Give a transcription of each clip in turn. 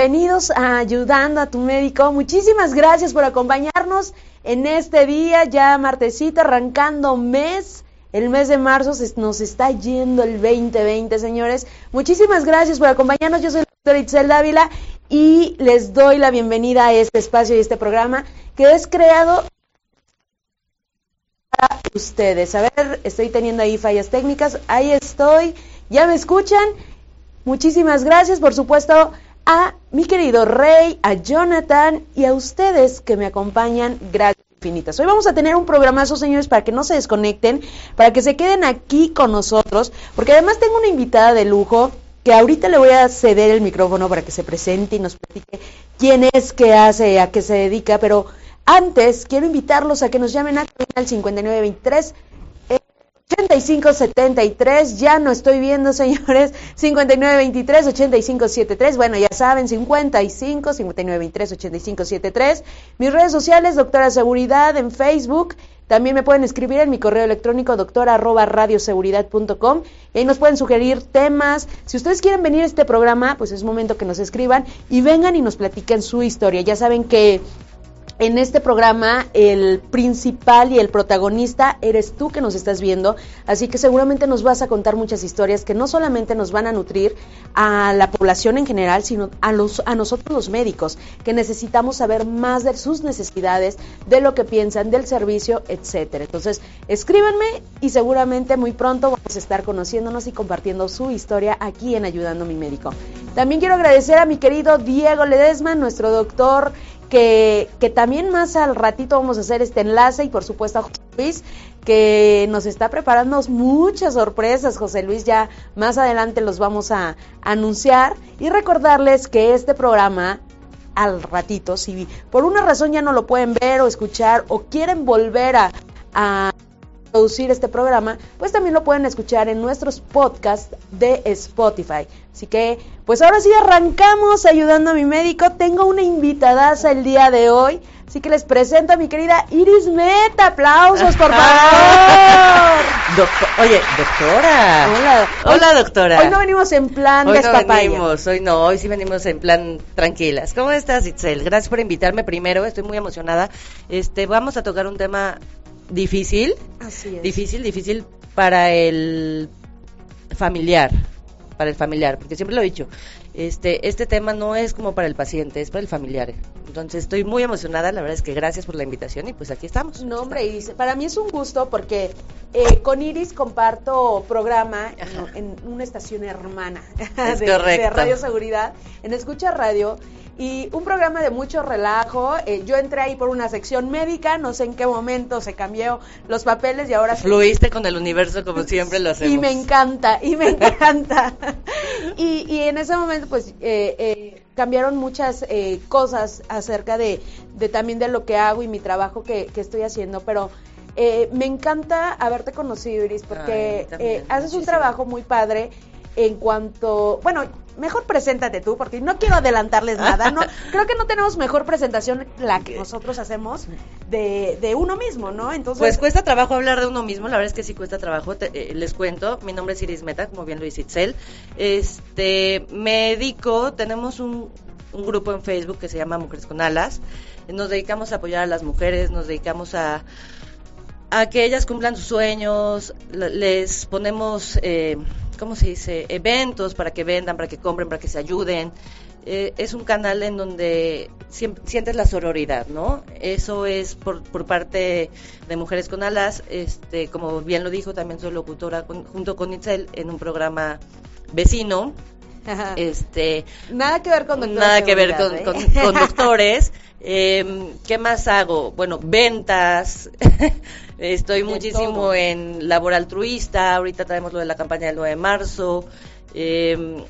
bienvenidos a Ayudando a tu médico. Muchísimas gracias por acompañarnos en este día, ya martesito, arrancando mes. El mes de marzo se nos está yendo el 2020, señores. Muchísimas gracias por acompañarnos. Yo soy la doctora Itzel Dávila y les doy la bienvenida a este espacio y este programa que es creado para ustedes. A ver, estoy teniendo ahí fallas técnicas. Ahí estoy. ¿Ya me escuchan? Muchísimas gracias, por supuesto, a mi querido Rey, a Jonathan y a ustedes que me acompañan. Gracias infinitas. Hoy vamos a tener un programazo, señores, para que no se desconecten, para que se queden aquí con nosotros, porque además tengo una invitada de lujo que ahorita le voy a ceder el micrófono para que se presente y nos platique quién es, qué hace, a qué se dedica, pero antes quiero invitarlos a que nos llamen al 5923 8573, ya no estoy viendo, señores. 5923 8573. Bueno, ya saben, 55 5923 8573. Mis redes sociales, doctora seguridad en Facebook. También me pueden escribir en mi correo electrónico doctora radioseguridad.com y ahí nos pueden sugerir temas. Si ustedes quieren venir a este programa, pues es momento que nos escriban y vengan y nos platiquen su historia. Ya saben que en este programa el principal y el protagonista eres tú que nos estás viendo, así que seguramente nos vas a contar muchas historias que no solamente nos van a nutrir a la población en general, sino a nosotros los médicos, que necesitamos saber más de sus necesidades, de lo que piensan del servicio, etcétera. Entonces, escríbanme y seguramente muy pronto vamos a estar conociéndonos y compartiendo su historia aquí en Ayudando a mi médico. También quiero agradecer a mi querido Diego Ledesma, nuestro doctor que, que, también más al ratito vamos a hacer este enlace y por supuesto a José Luis que nos está preparando muchas sorpresas, José Luis, ya más adelante los vamos a anunciar y recordarles que este programa al ratito, si por una razón ya no lo pueden ver o escuchar o quieren volver a, a producir este programa, pues también lo pueden escuchar en nuestros podcasts de Spotify. Así que, pues ahora sí arrancamos ayudando a mi médico. Tengo una invitadaza el día de hoy. Así que les presento a mi querida Iris Meta. Aplausos, por favor. Oye, doctora. Hola. Hola, doctora. Hoy no venimos en plan hoy no venimos, hoy no, hoy sí venimos en plan tranquilas. ¿Cómo estás, Itzel? Gracias por invitarme primero, estoy muy emocionada. Este, vamos a tocar un tema difícil. Así es. Difícil, difícil para el familiar, para el familiar, porque siempre lo he dicho, este, este tema no es como para el paciente, es para el familiar. Entonces estoy muy emocionada, la verdad es que gracias por la invitación y pues aquí estamos. No, hombre, Iris, para mí es un gusto porque eh, con Iris comparto programa en, en, una estación hermana es de, correcto. de Radio Seguridad, en Escucha Radio y un programa de mucho relajo. Eh, yo entré ahí por una sección médica, no sé en qué momento se cambió los papeles y ahora... Fluiste con el universo como siempre lo hacemos. Y me encanta, y me encanta. y, y, en ese momento pues eh, eh, cambiaron muchas eh, cosas acerca de, de, también de lo que hago y mi trabajo que, que estoy haciendo, pero... Eh, me encanta haberte conocido, Iris, porque Ay, también, eh, haces muchísimo. un trabajo muy padre en cuanto, bueno, mejor preséntate tú, porque no quiero adelantarles nada, no, creo que no tenemos mejor presentación la que nosotros hacemos de, de uno mismo, ¿no? Entonces, Pues cuesta trabajo hablar de uno mismo, la verdad es que sí cuesta trabajo, te- eh, les cuento, mi nombre es Iris Meta, como bien lo dice Itzel, este, me dedico, tenemos un, un grupo en Facebook que se llama Mujeres con Alas, nos dedicamos a apoyar a las mujeres, nos dedicamos a, a que ellas cumplan sus sueños, les ponemos, eh, ¿cómo se dice?, eventos para que vendan, para que compren, para que se ayuden. Eh, es un canal en donde sientes la sororidad, ¿no? Eso es por, por parte de Mujeres con Alas. Este, como bien lo dijo, también soy locutora con- junto con Itzel en un programa vecino. Ajá. Este, nada que ver con doctor nada que ver con, ¿eh? con doctores. Eh, ¿Qué más hago? Bueno, ventas. Estoy muchísimo todo. en labor altruista. Ahorita traemos lo de la campaña del 9 de marzo. Eh,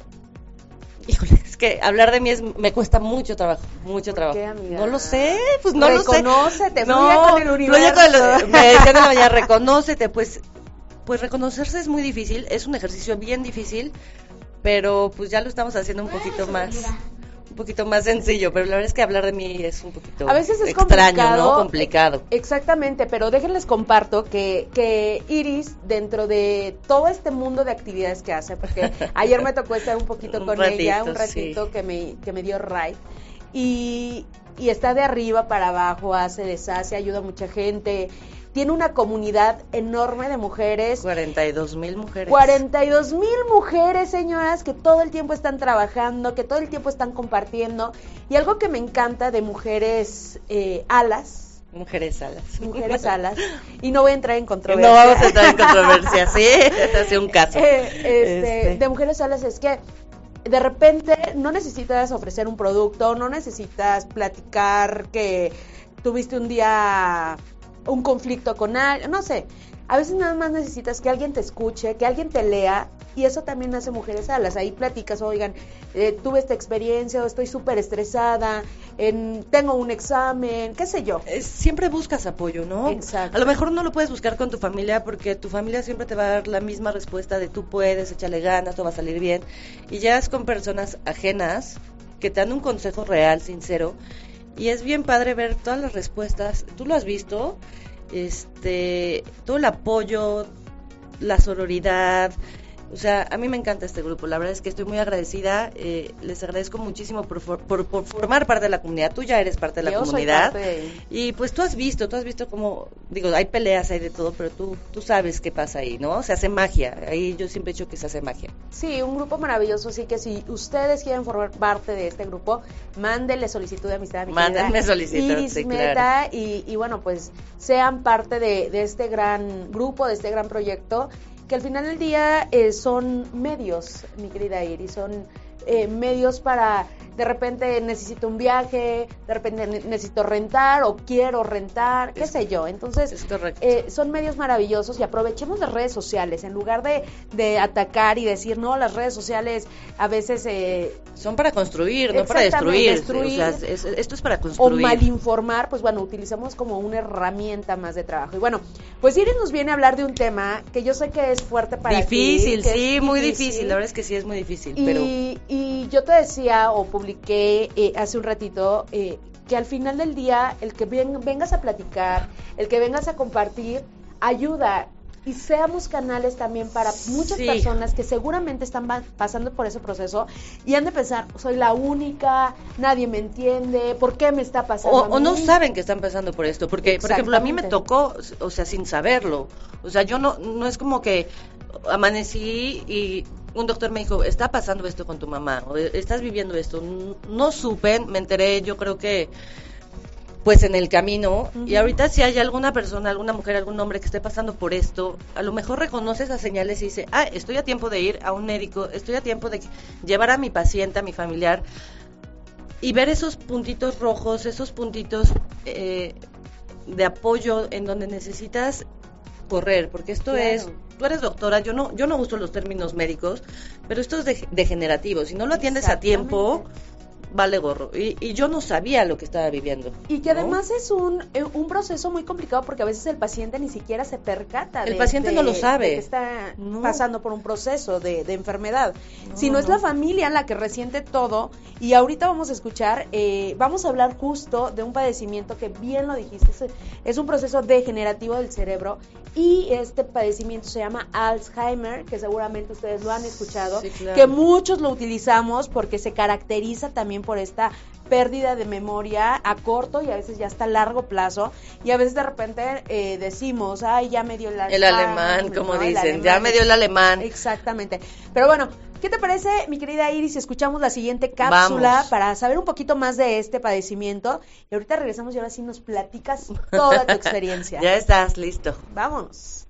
híjole, es que hablar de mí es, me cuesta mucho trabajo, mucho ¿Por trabajo. qué? No lo sé, pues no lo sé. Reconócete, no, fluye con el fluye universo. con el- me decían en la mañana, reconócete, pues, pues reconocerse es muy difícil, es un ejercicio bien difícil, pero pues ya lo estamos haciendo un poquito más, un poquito más sencillo, pero la verdad es que hablar de mí es un poquito A veces es extraño, complicado. ¿no? Complicado. Exactamente, pero déjenles comparto que, que Iris, dentro de todo este mundo de actividades que hace, porque ayer me tocó estar un poquito Un con ella, un ratito, ratito sí. que, me, que me dio ride, y, y está de arriba para abajo, hace, deshace, ayuda a mucha gente, tiene una comunidad enorme de mujeres 42 mil mujeres. 42 mil mujeres, señoras, que todo el tiempo están trabajando, que todo el tiempo están compartiendo. Y algo que me encanta de mujeres eh, alas, Mujeres alas. mujeres alas, y no voy a entrar en No controversia. vamos a entrar en controversia, sí, este sido un caso. Eh, este, Este. De mujeres alas es que de repente no necesitas ofrecer un producto, no necesitas platicar que tuviste un día un conflicto con alguien, no sé. A veces nada más necesitas que alguien te escuche, que alguien te lea, y eso también hace mujeres alas. Ahí platicas, oigan, eh, tuve esta experiencia, o estoy súper estresada, en- tengo un examen, qué sé yo. Eh, Siempre buscas apoyo, ¿no? Exacto. A lo mejor no lo puedes buscar con tu familia porque tu familia siempre te va a dar la misma respuesta de tú puedes, échale ganas, todo va a salir bien. Y ya es con personas ajenas que te dan un consejo real, sincero. Y es bien padre ver todas las respuestas. Tú lo has visto, este, todo el apoyo, la sororidad. O sea, a mí me encanta este grupo. La verdad es que estoy muy agradecida. eh, les agradezco muchísimo por, for- por- por formar parte de la comunidad. Tú ya eres parte de la Yo soy comunidad. parte de- Y pues tú has visto, tú has visto cómo, digo, hay peleas, hay de todo, pero tú, tú sabes qué pasa ahí, ¿no? Se hace magia. Ahí yo siempre he dicho que se hace magia. Sí, un grupo maravilloso, así que si ustedes quieren formar parte de este grupo, mándenle solicitud de amistad a mi Mándenme solicitud, Iris sí, Meta, claro. y, y bueno, pues sean parte de, de este gran grupo, de este gran proyecto, que al final del día eh, son medios, mi querida Iris, son eh, medios para, de repente necesito un viaje, de repente ne- necesito rentar o quiero rentar, qué Es- sé yo. Entonces, eh, son medios maravillosos y aprovechemos las redes sociales en lugar de, de atacar y decir, no, las redes sociales a veces eh, Son para construir, no para destruir. destruir. O sea, es- esto es para o construir. malinformar, pues bueno, utilizamos como una herramienta más de trabajo. Y bueno, pues Iris nos viene a hablar de un tema que yo sé que es fuerte para difícil, sí, muy difícil. La verdad es que sí es muy difícil, pero Y, y yo te decía o publiqué eh, hace un ratito eh, que al final del día el que ven- vengas a platicar, el que vengas a compartir, ayuda. Y seamos canales también para muchas Sí. personas que seguramente están pasando por ese proceso y han de pensar, soy la única, nadie me entiende, ¿por qué me está pasando? O, a o no mí?". saben que están pasando por esto, porque, por ejemplo, a mí me tocó, o sea, sin saberlo. O sea, yo no, no es como que amanecí y un doctor me dijo, está pasando esto con tu mamá, o estás viviendo esto. No supe, me enteré, yo creo que, pues en el camino. Y ahorita si hay alguna persona, alguna mujer, algún hombre que esté pasando por esto, a lo mejor reconoce esas señales y dice, ah, estoy a tiempo de ir a un médico, estoy a tiempo de llevar a mi paciente, a mi familiar y ver esos puntitos rojos, esos puntitos eh, de apoyo en donde necesitas correr, porque esto Claro. es, tú eres doctora, yo no, yo no uso los términos médicos, pero esto es de- degenerativo. Si no lo atiendes a tiempo, vale gorro. Y, y yo no sabía lo que estaba viviendo. Y que ¿no? además es un, eh, un proceso muy complicado porque a veces el paciente ni siquiera se percata. El de- paciente de- no lo sabe. que está No. pasando por un proceso de, de enfermedad. No, es no. la familia la que resiente todo. Y ahorita vamos a escuchar, eh, vamos a hablar justo de un padecimiento que bien lo dijiste, es, es un proceso degenerativo del cerebro. Y este padecimiento se llama Alzheimer, que seguramente ustedes lo han escuchado, Sí, claro. que muchos lo utilizamos porque se caracteriza también por esta pérdida de memoria a corto y a veces ya hasta a largo plazo y a veces de repente eh, decimos ay ya me dio el El Alzheimer", alemán, como ¿no? El dicen, ya alemán. me dio el alemán. exactamente pero bueno ¿Qué te parece, mi querida Iris, escuchamos la siguiente cápsula Vamos. para saber un poquito más de este padecimiento? Y ahorita regresamos y ahora sí nos platicas toda tu experiencia. ya estás listo. Vámonos.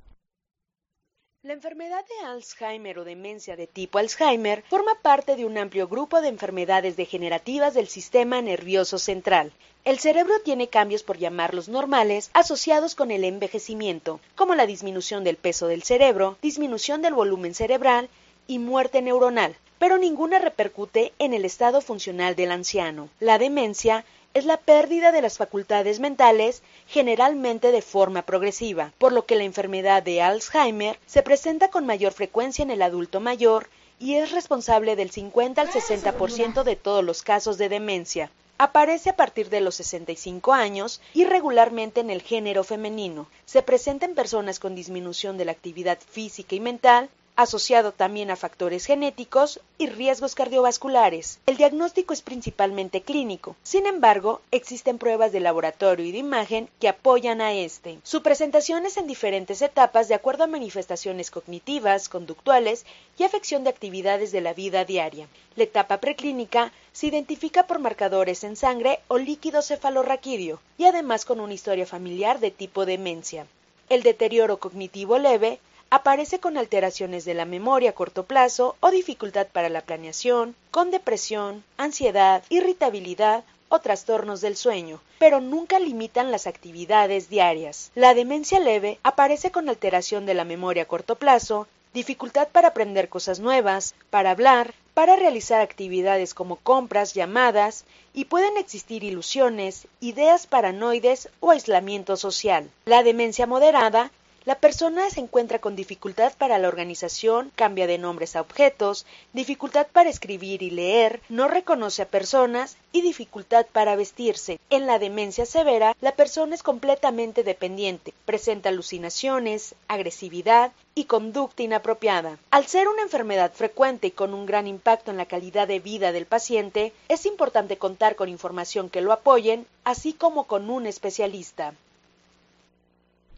La enfermedad de Alzheimer o demencia de tipo Alzheimer forma parte de un amplio grupo de enfermedades degenerativas del sistema nervioso central. El cerebro tiene cambios, por llamarlos normales, asociados con el envejecimiento, como la disminución del peso del cerebro, disminución del volumen cerebral y muerte neuronal, pero ninguna repercute en el estado funcional del anciano. La demencia es la pérdida de las facultades mentales, generalmente de forma progresiva, por lo que la enfermedad de Alzheimer se presenta con mayor frecuencia en el adulto mayor y es responsable del 50 al 60% de todos los casos de demencia. Aparece a partir de los 65 años y regularmente en el género femenino. Se presenta en personas con disminución de la actividad física y mental, asociado también a factores genéticos y riesgos cardiovasculares. El diagnóstico es principalmente clínico. Sin embargo, existen pruebas de laboratorio y de imagen que apoyan a este. Su presentación es en diferentes etapas de acuerdo a manifestaciones cognitivas, conductuales y afección de actividades de la vida diaria. La etapa preclínica se identifica por marcadores en sangre o líquido cefalorraquídeo y además con una historia familiar de tipo demencia. El deterioro cognitivo leve aparece con alteraciones de la memoria a corto plazo o dificultad para la planeación, con depresión, ansiedad, irritabilidad o trastornos del sueño, pero nunca limitan las actividades diarias. La demencia leve aparece con alteración de la memoria a corto plazo, dificultad para aprender cosas nuevas, para hablar, para realizar actividades como compras, llamadas, y pueden existir ilusiones, ideas paranoides o aislamiento social. La demencia moderada la persona se encuentra con dificultad para la organización, cambia de nombres a objetos, dificultad para escribir y leer, no reconoce a personas y dificultad para vestirse. En la demencia severa, la persona es completamente dependiente, presenta alucinaciones, agresividad y conducta inapropiada. Al ser una enfermedad frecuente y con un gran impacto en la calidad de vida del paciente, es importante contar con información que lo apoyen, así como con un especialista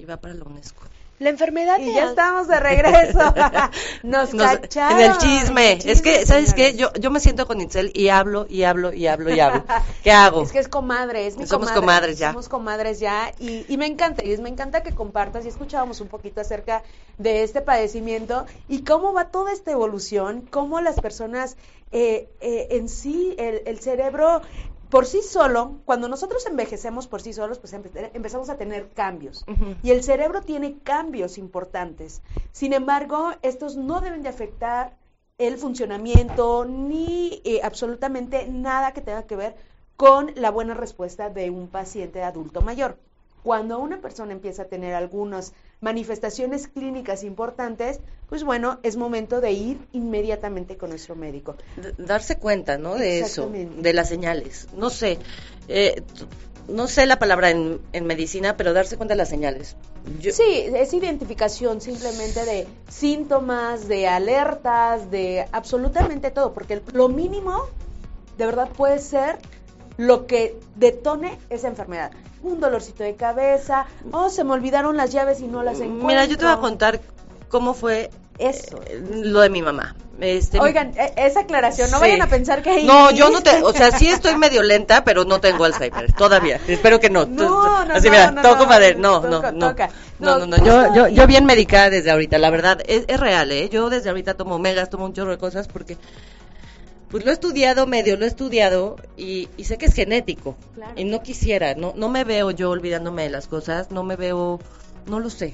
y va para la UNESCO. La enfermedad y ya estamos de regreso. Nos, cacharon. En el chisme. es que, ¿sabes qué? Yo, yo me siento con Itzel y hablo, y hablo, y hablo, y hablo. ¿Qué hago? Es que es comadre, es mi Somos comadres ya. Somos comadres ya. Y, y me encanta, y me encanta que compartas. Y escuchábamos un poquito acerca de este padecimiento y cómo va toda esta evolución, cómo las personas eh, eh, en sí, el, el cerebro por sí solo, cuando nosotros envejecemos por sí solos, pues empezamos a tener cambios. Y el cerebro tiene cambios importantes. Sin embargo, estos no deben de afectar el funcionamiento ni eh, absolutamente nada que tenga que ver con la buena respuesta de un paciente adulto mayor. Cuando una persona empieza a tener algunas manifestaciones clínicas importantes, pues bueno, es momento de ir inmediatamente con nuestro médico. darse cuenta, ¿no? De eso, de las señales. No sé, eh, no sé la palabra en, medicina, pero darse cuenta de las señales. Sí, es identificación simplemente de síntomas, de alertas, de absolutamente todo, porque lo mínimo de verdad puede ser lo que detone esa enfermedad un dolorcito de cabeza, oh, se me olvidaron las llaves y no las encuentro. Mira, yo te voy a contar cómo fue eso, eh, lo de mi mamá. Este, Oigan, e, esa aclaración, no vayan a pensar que No, yo no te, o sea, sí estoy medio lenta, pero no tengo Alzheimer, todavía. Espero que no. No, no, Así no, mira, no, toco madera, no, no, no. No, no, no, yo, yo, yo bien medicada desde ahorita, la verdad, es, es real, ¿eh? Yo desde ahorita tomo omegas, tomo un chorro de cosas porque pues lo he estudiado medio, lo he estudiado y, sé que es genético. Y no quisiera, no, no me veo yo olvidándome de las cosas, no me veo, no lo sé,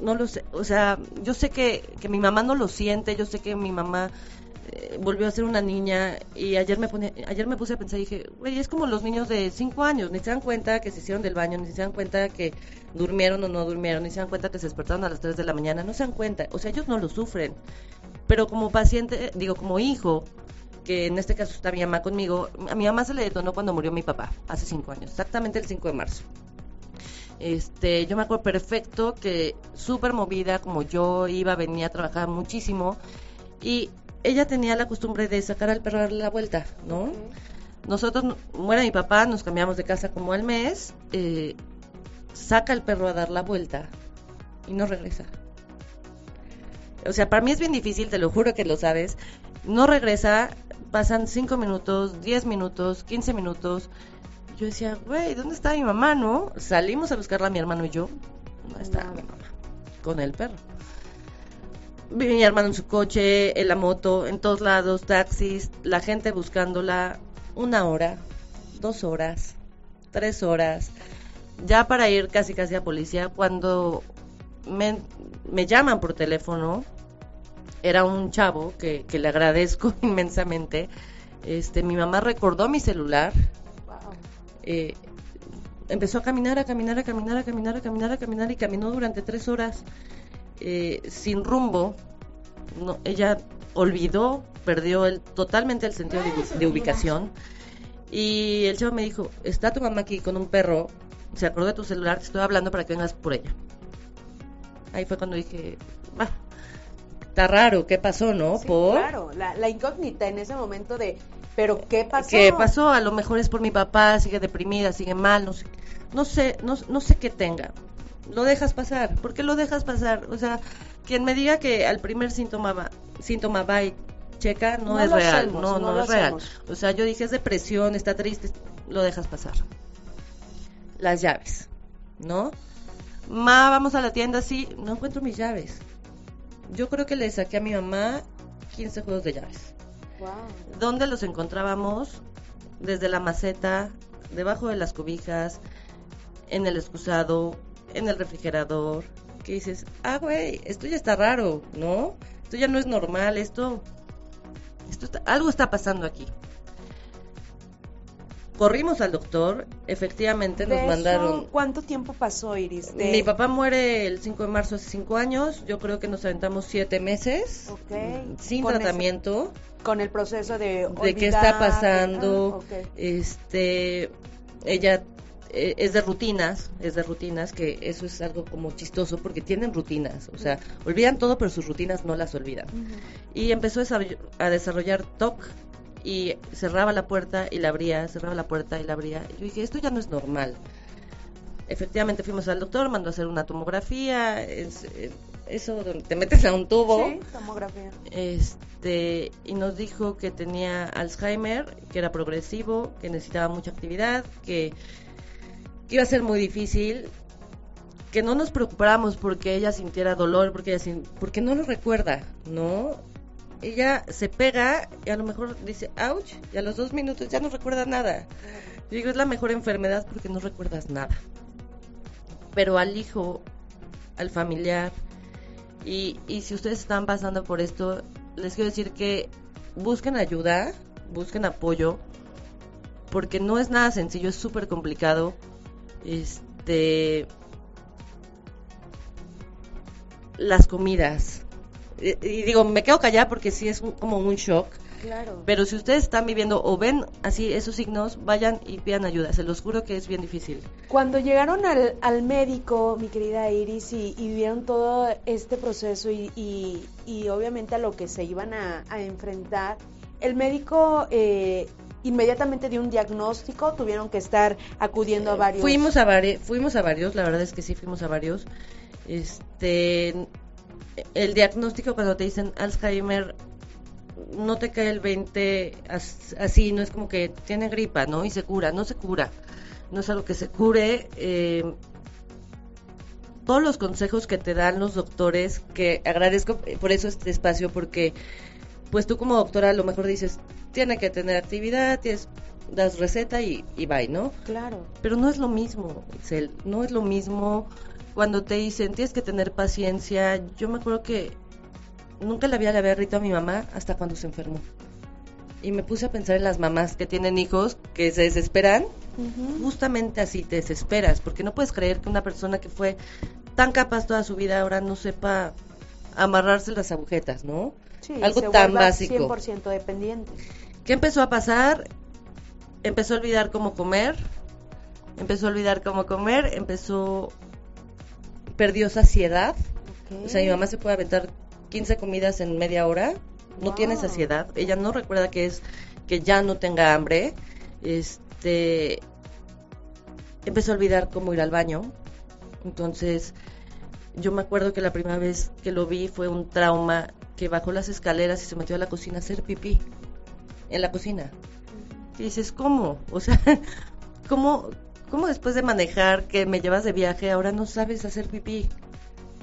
no lo sé. O sea, yo sé que, que mi mamá no lo siente, yo sé que mi mamá eh, volvió a ser una niña y ayer me pone, ayer me puse a pensar y dije, güey, es como los niños de cinco años, ni se dan cuenta que se hicieron del baño, ni se dan cuenta que durmieron o no durmieron, ni se dan cuenta que se despertaron a las 3 de la mañana, no se dan cuenta, o sea, ellos no lo sufren. Pero como paciente, digo, como hijo, que en este caso está mi mamá conmigo, a mi mamá se le detonó cuando murió mi papá, hace cinco años, exactamente el 5 de marzo. Este, yo me acuerdo perfecto que súper movida, como yo iba, venía a trabajar muchísimo, y ella tenía la costumbre de sacar al perro a darle la vuelta, ¿no? Nosotros, muere mi papá, nos cambiamos de casa como al mes, eh, saca al perro a dar la vuelta y no regresa. O sea, para mí es bien difícil, te lo juro que lo sabes. No regresa, pasan 5 minutos, 10 minutos, 15 minutos. Yo decía, güey, ¿dónde está mi mamá, no? Salimos a buscarla mi hermano y yo. No está mi mamá? Con el perro. Mi hermano en su coche, en la moto, en todos lados, taxis, la gente buscándola. Una hora, dos horas, tres horas. Ya para ir casi casi a policía, cuando me, me llaman por teléfono, era un chavo que, le agradezco inmensamente. Este, mi mamá recordó mi celular. Eh, empezó a caminar, a caminar, a caminar, a caminar, a caminar, a caminar y caminó durante tres horas eh, sin rumbo. No, ella olvidó, perdió el, totalmente el sentido de, de ubicación. Y el chavo me dijo, está tu mamá aquí con un perro, se acordó de tu celular, te estoy hablando para que vengas por ella. Ahí fue cuando dije, "Ah, está raro, ¿qué pasó, no? Sí, por claro, la, la incógnita en ese momento de, ¿pero qué pasó? ¿Qué pasó? A lo mejor es por mi papá, sigue deprimida, sigue mal, no sé, no sé, no, no sé qué tenga. Lo dejas pasar, ¿por qué lo dejas pasar? O sea, quien me diga que al primer síntoma va, síntoma va y checa, no, No es real, hacemos, no, no no, es real. hacemos. O sea, yo dije es depresión, está triste, lo dejas pasar. Las llaves, ¿no? Ma, vamos a la tienda, sí, no encuentro mis llaves. Yo creo que le saqué a mi mamá 15 juegos de llaves. Wow. ¿Dónde los encontrábamos? Desde la maceta, debajo de las cobijas, en el excusado, en el refrigerador. Que dices, ah, güey, esto ya está raro, ¿no? Esto ya no es normal, esto. esto está- algo está pasando aquí. Corrimos al doctor, efectivamente nos eso, mandaron. ¿Cuánto tiempo pasó, Iris? De- Mi papá muere el 5 de marzo hace 5 años, yo creo que nos aventamos 7 meses Ok. sin Con ese- tratamiento Con el proceso de de qué está olvidar, pasando. ah. Este, ella eh, es de rutinas, es de rutinas, que eso es algo como chistoso porque tienen rutinas, o sea, olvidan todo, pero sus rutinas no las olvidan. Y empezó a desarrollar TOC y cerraba la puerta y la abría, cerraba la puerta y la abría. Y yo dije, esto ya no es normal. Efectivamente fuimos al doctor, mandó a hacer una tomografía, es- eh, eso donde te metes a un tubo Sí, tomografía. este y nos dijo que tenía Alzheimer, que era progresivo, que necesitaba mucha actividad, que, que iba a ser muy difícil, que no nos preocupáramos porque ella sintiera dolor, porque ella sin- porque no lo recuerda, ¿no? Ella se pega y a lo mejor dice ouch y a los dos minutos ya no recuerda nada. Yo digo es la mejor enfermedad porque no recuerdas nada. Pero al hijo, al familiar, y, y si ustedes están pasando por esto, les quiero decir que busquen ayuda, busquen apoyo, porque no es nada sencillo, es súper complicado. Este. Las comidas. Y, y digo, me quedo callada porque sí es un- como un shock. Claro. Pero si ustedes están viviendo o ven así esos signos, vayan y pidan ayuda. Se los juro que es bien difícil. Cuando llegaron al, al médico, mi querida Iris, y, y vieron todo este proceso y, y- y obviamente a lo que se iban a, a enfrentar, el médico eh, inmediatamente dio un diagnóstico, tuvieron que estar acudiendo a varios. Fuimos a, vari- fuimos a varios, la verdad es que sí fuimos a varios. Este, el diagnóstico cuando te dicen Alzheimer, no te cae el 20 as- así, no es como que tiene gripa, ¿no? Y se cura, no se cura. No es algo que se cure. eh, todos los consejos que te dan los doctores, que agradezco por eso este espacio, porque pues tú como doctora a lo mejor dices, tiene que tener actividad, tienes, das receta y, y bye, ¿no? Claro. Pero no es lo mismo, Itzel, no es lo mismo cuando te dicen tienes que tener paciencia. Yo me acuerdo que nunca le había le había rito a mi mamá hasta cuando se enfermó. Y me puse a pensar en las mamás que tienen hijos que se desesperan. Justamente así te desesperas, porque no puedes creer que una persona que fue tan capaz toda su vida ahora no sepa amarrarse las agujetas, ¿no? Sí, Algo se tan básico. 100% dependiente. ¿Qué empezó a pasar? Empezó a olvidar cómo comer, empezó a olvidar cómo comer, empezó, perdió saciedad, o sea, mi mamá se puede aventar 15 comidas en media hora, no tiene saciedad, ella no recuerda que es que ya no tenga hambre, este, empezó a olvidar cómo ir al baño, entonces yo me acuerdo que la primera vez que lo vi fue un trauma que bajó las escaleras y se metió a la cocina a hacer pipí en la cocina. Y dices, ¿cómo? O sea, ¿cómo, ¿cómo después de manejar que me llevas de viaje ahora no sabes hacer pipí?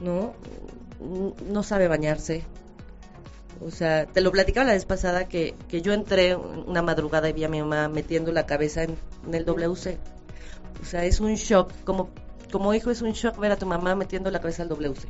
¿No? No sabe bañarse. O sea, te lo platicaba la vez pasada que, que yo entré una madrugada y vi a mi mamá metiendo la cabeza en, el WC. O sea, es un shock. Como, como hijo es un shock ver a tu mamá metiendo la cabeza al WC.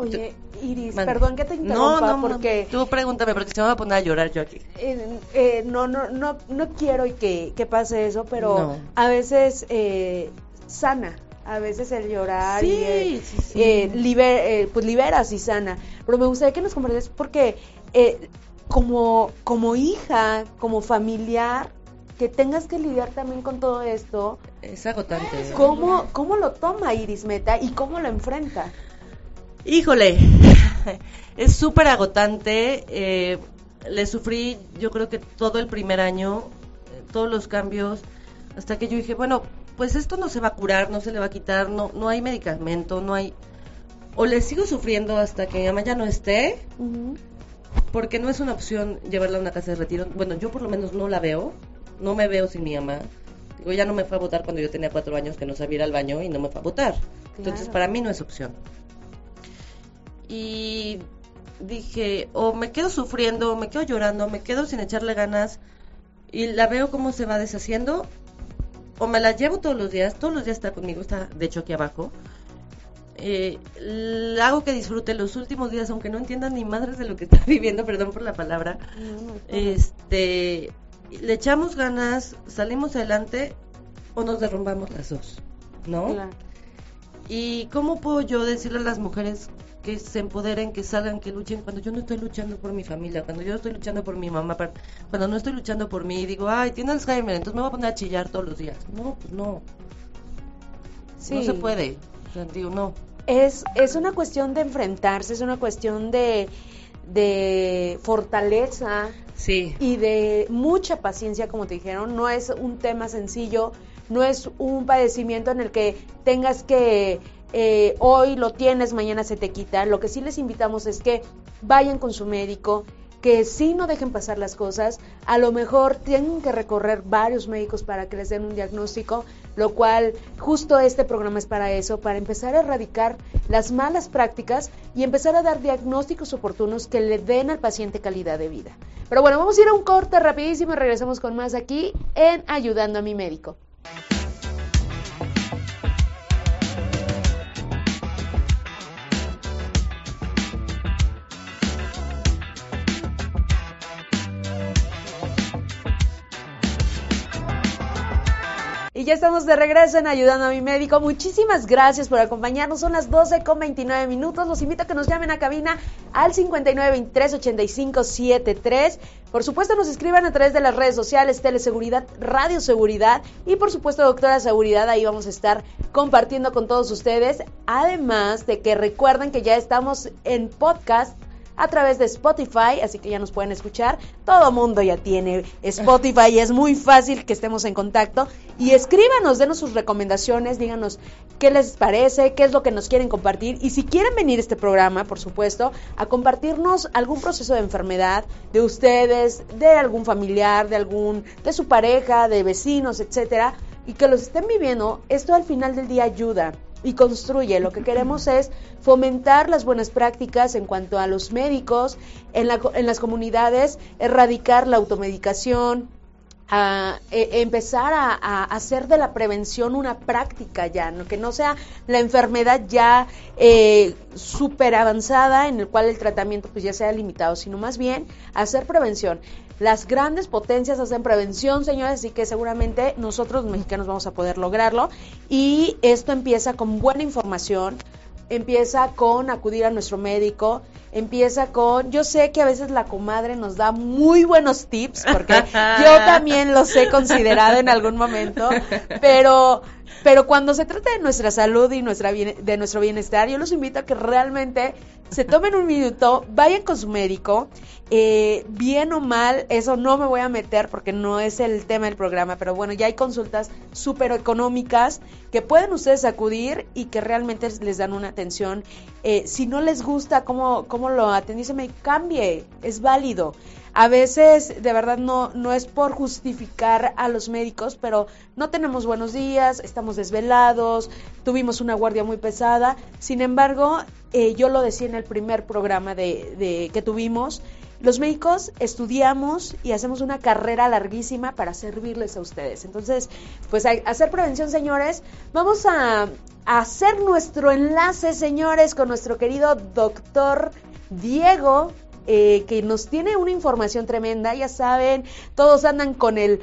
Oye, Iris, Mande. perdón que te No, interrumpa no, no. porque Tú pregúntame porque se me va a poner a llorar yo aquí. eh, eh, no, no, no, no quiero que, que pase eso, pero No. a veces eh, sana, a veces el llorar y Sí, eh, sí, sí. eh, liber- eh, pues liberas y sana. Pero me gustaría que nos compartieras porque eh, como, como hija, como familiar, que tengas que lidiar también con todo esto. Es agotante. ¿Cómo, cómo lo toma Iris Meta y cómo lo enfrenta? Híjole, es súper agotante. Eh, le sufrí, yo creo que todo el primer año, eh, todos los cambios, hasta que yo dije, bueno, pues esto no se va a curar, no se le va a quitar, no, no hay medicamento, no hay... O le sigo sufriendo hasta que mi mamá ya no esté, porque no es una opción llevarla a una casa de retiro. Bueno, yo por lo menos no la veo, no me veo sin mi mamá. Digo, ya no me fue a votar cuando yo tenía cuatro años que no sabía ir al baño y no me fue a votar. Entonces, para mí no es opción. Y dije, o me quedo sufriendo, me quedo llorando, me quedo sin echarle ganas y la veo cómo se va deshaciendo, o me la llevo todos los días, todos los días está conmigo, está de hecho aquí abajo. Eh, hago que disfrute los últimos días, aunque no entiendan ni madres de lo que está viviendo, perdón por la palabra. este, le echamos ganas, salimos adelante o nos derrumbamos las dos, ¿no? ¿Y cómo puedo yo decirle a las mujeres que se empoderen, que salgan, que luchen, cuando yo no estoy luchando por mi familia, cuando yo estoy luchando por mi mamá, cuando no estoy luchando por mí, digo, ay, tiene Alzheimer, entonces me voy a poner a chillar todos los días. No, pues no. No se puede. digo, no. Es, es una cuestión de enfrentarse, es una cuestión de, de fortaleza sí. y de mucha paciencia, como te dijeron. No es un tema sencillo, no es un padecimiento en el que tengas que eh, hoy lo tienes, mañana se te quita. Lo que sí les invitamos es que vayan con su médico, que sí no dejen pasar las cosas. A lo mejor tienen que recorrer varios médicos para que les den un diagnóstico, lo cual justo este programa es para eso, para empezar a erradicar las malas prácticas y empezar a dar diagnósticos oportunos que le den al paciente calidad de vida. Pero bueno, vamos a ir a un corte rapidísimo y regresamos con más aquí en Ayudando a mi médico. Y ya estamos de regreso en Ayudando a mi médico. Muchísimas gracias por acompañarnos. Son las 12 con 29 minutos. Los invito a que nos llamen a cabina al 5923-8573. Por supuesto, nos escriban a través de las redes sociales, Teleseguridad, Radio Seguridad y por supuesto, Doctora Seguridad. Ahí vamos a estar compartiendo con todos ustedes. Además de que recuerden que ya estamos en podcast a través de Spotify, así que ya nos pueden escuchar. Todo mundo ya tiene Spotify y es muy fácil que estemos en contacto. Y escríbanos, denos sus recomendaciones, díganos qué les parece, qué es lo que nos quieren compartir. Y si quieren venir a este programa, por supuesto, a compartirnos algún proceso de enfermedad de ustedes, de algún familiar, de algún, de su pareja, de vecinos, etcétera, y que los estén viviendo, esto al final del día ayuda y construye. Lo que queremos es fomentar las buenas prácticas en cuanto a los médicos, en, la, en las comunidades, erradicar la automedicación, a, e, empezar a, hacer de la prevención una práctica ya, ¿no? que no sea la enfermedad ya eh, súper avanzada en el cual el tratamiento pues ya sea limitado, sino más bien hacer prevención. Las grandes potencias hacen prevención, señores, así que seguramente nosotros los mexicanos vamos a poder lograrlo. Y esto empieza con buena información, empieza con acudir a nuestro médico, empieza con, yo sé que a veces la comadre nos da muy buenos tips, porque yo también los he considerado en algún momento, pero pero cuando se trata de nuestra salud y nuestra de nuestro bienestar, yo los invito a que realmente se tomen un minuto, vayan con su médico, eh, bien o mal, eso no me voy a meter porque no es el tema del programa, pero bueno, ya hay consultas súper económicas que pueden ustedes acudir y que realmente les dan una atención. Eh, si no les gusta cómo, cómo lo atendí, me cambie, es válido. A veces, de verdad, no, no es por justificar a los médicos, pero no tenemos buenos días, estamos desvelados, tuvimos una guardia muy pesada. Sin embargo, eh, yo lo decía en el primer programa de, de, que tuvimos, los médicos estudiamos y hacemos una carrera larguísima para servirles a ustedes. Entonces, pues hacer prevención, señores. Vamos a hacer nuestro enlace, señores, con nuestro querido doctor Diego eh, que nos tiene una información tremenda, ya saben, todos andan con el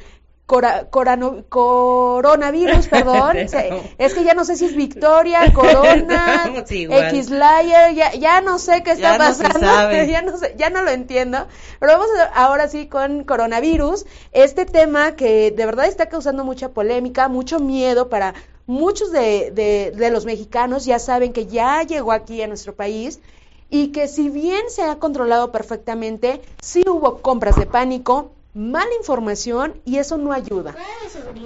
coronavirus, perdón. es que ya no sé si es Victoria, Corona, X-Layer, ya, ya no sé qué está pasando. ya, no sé, ya no lo entiendo. Pero vamos ahora sí con coronavirus. Este tema que de verdad está causando mucha polémica, mucho miedo para muchos de, de, de los mexicanos. Ya saben que ya llegó aquí a nuestro país y que si bien se ha controlado perfectamente, sí hubo compras de pánico, mala información y eso no ayuda.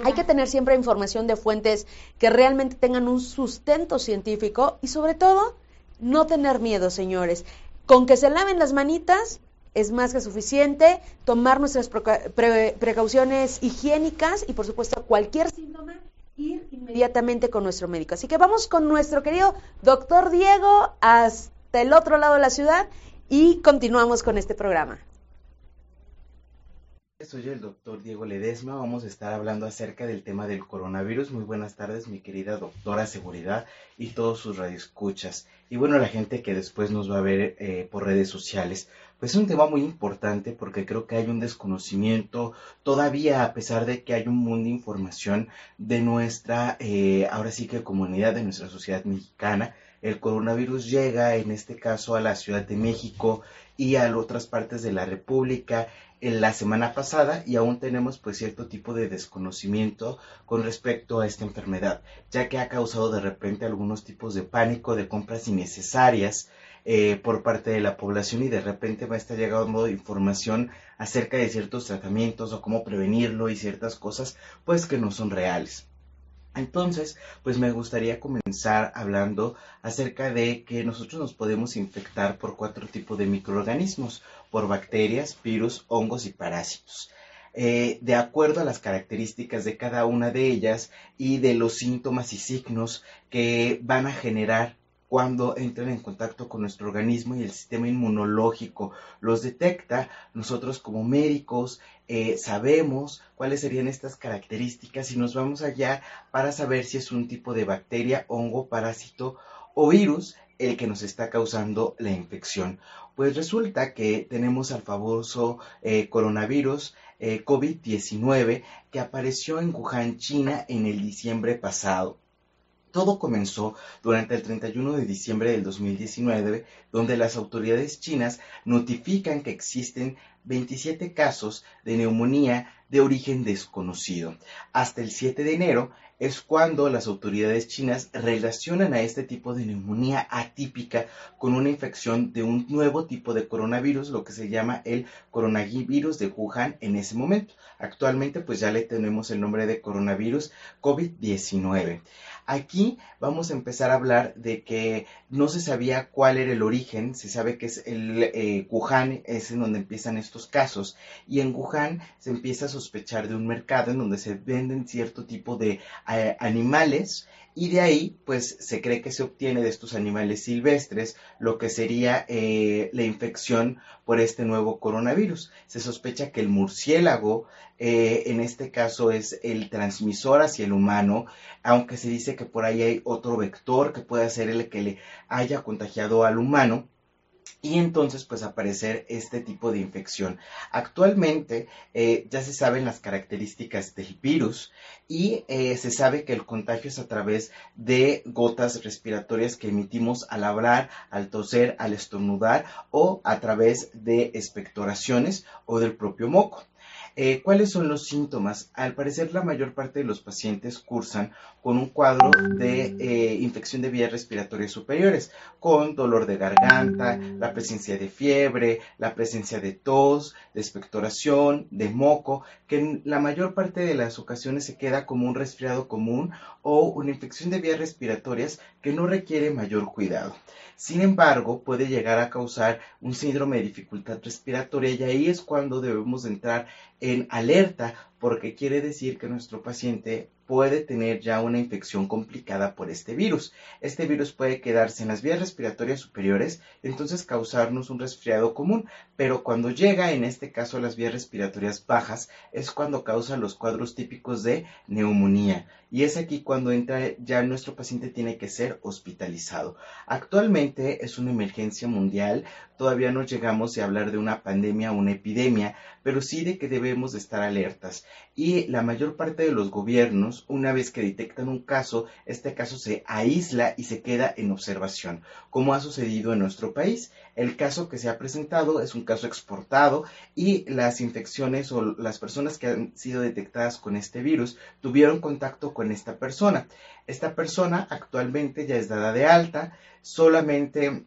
Hay que tener siempre información de fuentes que realmente tengan un sustento científico y sobre todo no tener miedo, señores. Con que se laven las manitas es más que suficiente, tomar nuestras precauciones higiénicas y por supuesto cualquier síntoma ir inmediatamente con nuestro médico. Así que vamos con nuestro querido doctor Diego hasta el otro lado de la ciudad y continuamos con este programa. Soy el doctor Diego Ledesma. Vamos a estar hablando acerca del tema del coronavirus. Muy buenas tardes, mi querida doctora Seguridad y todos sus radioescuchas. Y bueno, la gente que después nos va a ver eh, por redes sociales. Pues es un tema muy importante porque creo que hay un desconocimiento todavía, a pesar de que hay un mundo de información de nuestra, eh, ahora sí que comunidad, de nuestra sociedad mexicana. El coronavirus llega, en este caso, a la Ciudad de México y a otras partes de la República en la semana pasada y aún tenemos pues cierto tipo de desconocimiento con respecto a esta enfermedad, ya que ha causado de repente algunos tipos de pánico, de compras innecesarias eh, por parte de la población y de repente va a estar llegando información acerca de ciertos tratamientos o cómo prevenirlo y ciertas cosas pues que no son reales. Entonces, pues me gustaría comenzar hablando acerca de que nosotros nos podemos infectar por cuatro tipos de microorganismos, por bacterias, virus, hongos y parásitos. Eh, de acuerdo a las características de cada una de ellas y de los síntomas y signos que van a generar cuando entran en contacto con nuestro organismo y el sistema inmunológico los detecta, nosotros como médicos eh, sabemos cuáles serían estas características y nos vamos allá para saber si es un tipo de bacteria, hongo, parásito o virus el que nos está causando la infección. Pues resulta que tenemos al famoso eh, coronavirus eh, COVID-19 que apareció en Wuhan, China, en el diciembre pasado. Todo comenzó durante el 31 de diciembre del 2019, donde las autoridades chinas notifican que existen 27 casos de neumonía de origen desconocido. Hasta el 7 de enero es cuando las autoridades chinas relacionan a este tipo de neumonía atípica con una infección de un nuevo tipo de coronavirus, lo que se llama el coronavirus de Wuhan en ese momento. Actualmente pues ya le tenemos el nombre de coronavirus COVID-19. Aquí vamos a empezar a hablar de que no se sabía cuál era el origen, se sabe que es el eh, Wuhan, es en donde empiezan estos casos, y en Wuhan se empieza a sospechar de un mercado en donde se venden cierto tipo de animales y de ahí pues se cree que se obtiene de estos animales silvestres lo que sería eh, la infección por este nuevo coronavirus. Se sospecha que el murciélago eh, en este caso es el transmisor hacia el humano, aunque se dice que por ahí hay otro vector que puede ser el que le haya contagiado al humano y entonces pues aparecer este tipo de infección. Actualmente eh, ya se saben las características del virus y eh, se sabe que el contagio es a través de gotas respiratorias que emitimos al hablar, al toser, al estornudar o a través de expectoraciones o del propio moco. Eh, ¿Cuáles son los síntomas? Al parecer la mayor parte de los pacientes cursan con un cuadro de eh, infección de vías respiratorias superiores, con dolor de garganta, la presencia de fiebre, la presencia de tos, de expectoración, de moco, que en la mayor parte de las ocasiones se queda como un resfriado común o una infección de vías respiratorias que no requiere mayor cuidado. Sin embargo, puede llegar a causar un síndrome de dificultad respiratoria y ahí es cuando debemos entrar en alerta porque quiere decir que nuestro paciente puede tener ya una infección complicada por este virus. Este virus puede quedarse en las vías respiratorias superiores, entonces causarnos un resfriado común, pero cuando llega en este caso a las vías respiratorias bajas es cuando causa los cuadros típicos de neumonía. Y es aquí cuando entra ya nuestro paciente tiene que ser hospitalizado. Actualmente es una emergencia mundial todavía no llegamos a hablar de una pandemia o una epidemia, pero sí de que debemos de estar alertas. Y la mayor parte de los gobiernos, una vez que detectan un caso, este caso se aísla y se queda en observación, como ha sucedido en nuestro país. El caso que se ha presentado es un caso exportado y las infecciones o las personas que han sido detectadas con este virus tuvieron contacto con esta persona. Esta persona actualmente ya es dada de alta, solamente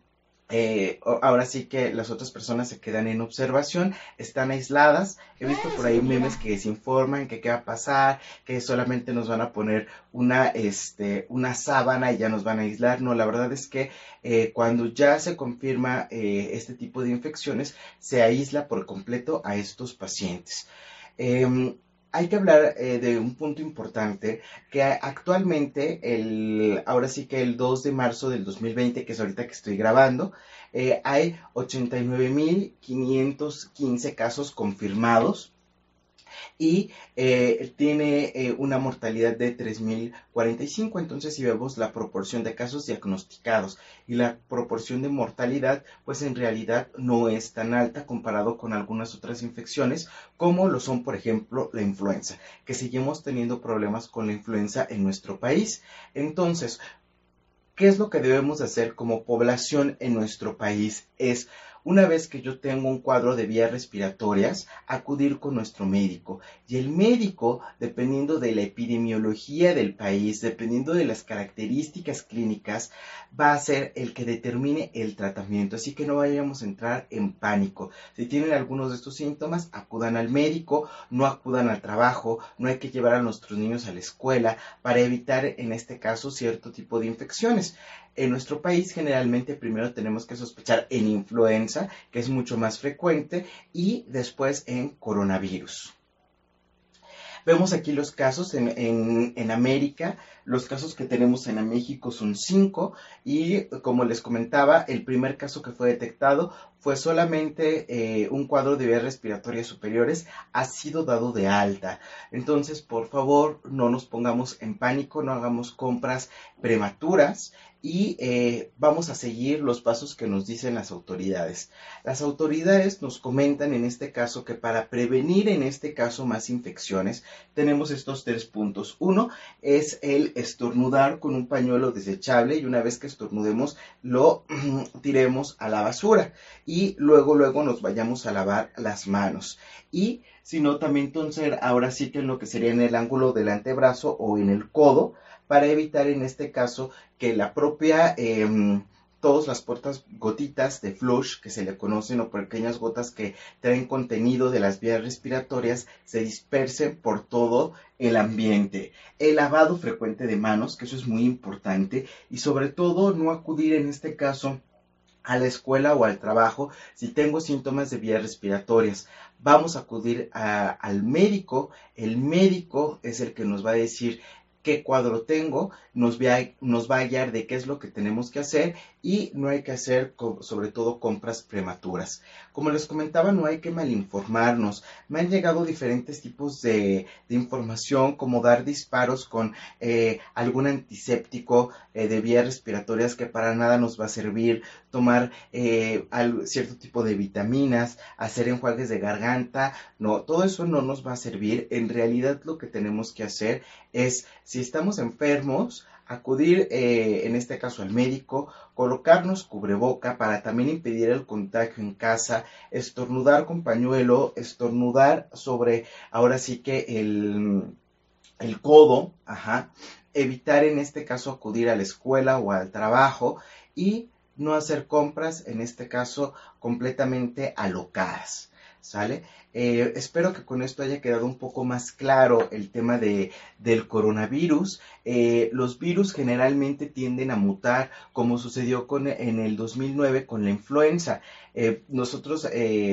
eh, ahora sí que las otras personas se quedan en observación, están aisladas. He visto por ahí memes que se informan que qué va a pasar, que solamente nos van a poner una, este, una sábana y ya nos van a aislar. No, la verdad es que eh, cuando ya se confirma eh, este tipo de infecciones, se aísla por completo a estos pacientes. Em, hay que hablar de un punto importante que actualmente, el, ahora sí que el 2 de marzo del 2020, que es ahorita que estoy grabando, eh, hay 89.515 casos confirmados y eh, tiene eh, una mortalidad de 3.045. Entonces, si vemos la proporción de casos diagnosticados y la proporción de mortalidad, pues en realidad no es tan alta comparado con algunas otras infecciones, como lo son, por ejemplo, la influenza, que seguimos teniendo problemas con la influenza en nuestro país. Entonces, ¿qué es lo que debemos hacer como población en nuestro país? Es una vez que yo tengo un cuadro de vías respiratorias, acudir con nuestro médico. Y el médico, dependiendo de la epidemiología del país, dependiendo de las características clínicas, va a ser el que determine el tratamiento. Así que no vayamos a entrar en pánico. Si tienen algunos de estos síntomas, acudan al médico, no acudan al trabajo, no hay que llevar a nuestros niños a la escuela para evitar, en este caso, cierto tipo de infecciones. En nuestro país generalmente primero tenemos que sospechar en influenza, que es mucho más frecuente, y después en coronavirus. Vemos aquí los casos en, América. Los casos que tenemos en México son cinco y como les comentaba, el primer caso que fue detectado fue solamente eh, un cuadro de vías respiratorias superiores, ha sido dado de alta. Entonces, por favor, no nos pongamos en pánico, no hagamos compras prematuras y eh, vamos a seguir los pasos que nos dicen las autoridades. Las autoridades nos comentan en este caso que para prevenir en este caso más infecciones tenemos estos tres puntos. Uno es el estornudar con un pañuelo desechable y una vez que estornudemos lo tiremos a la basura y luego luego nos vayamos a lavar las manos. Y si no también entonces ahora sí que en lo que sería en el ángulo del antebrazo o en el codo para evitar en este caso que la propia, eh, todas las puertas gotitas de flush que se le conocen o pequeñas gotas que traen contenido de las vías respiratorias se dispersen por todo el ambiente. El lavado frecuente de manos, que eso es muy importante, y sobre todo no acudir en este caso a la escuela o al trabajo si tengo síntomas de vías respiratorias. Vamos a acudir al médico. El médico es el que nos va a decir qué cuadro tengo, nos va, a, nos va a guiar de qué es lo que tenemos que hacer y no hay que hacer sobre todo compras prematuras. Como les comentaba, no hay que malinformarnos. Me han llegado diferentes tipos de, información como dar disparos con eh, algún antiséptico eh, de vías respiratorias que para nada nos va a servir, tomar eh, cierto tipo de vitaminas, hacer enjuagues de garganta. No, todo eso no nos va a servir. En realidad lo que tenemos que hacer es, si estamos enfermos, acudir eh, en este caso al médico, colocarnos cubreboca para también impedir el contagio en casa, estornudar con pañuelo, estornudar sobre ahora sí que el, el codo, evitar en este caso acudir a la escuela o al trabajo y no hacer compras en este caso completamente alocadas. ¿Sale? Eh, espero que con esto haya quedado un poco más claro el tema de, del coronavirus. Eh, los virus generalmente tienden a mutar, como sucedió con, en el 2009 con la influenza. Eh, nosotros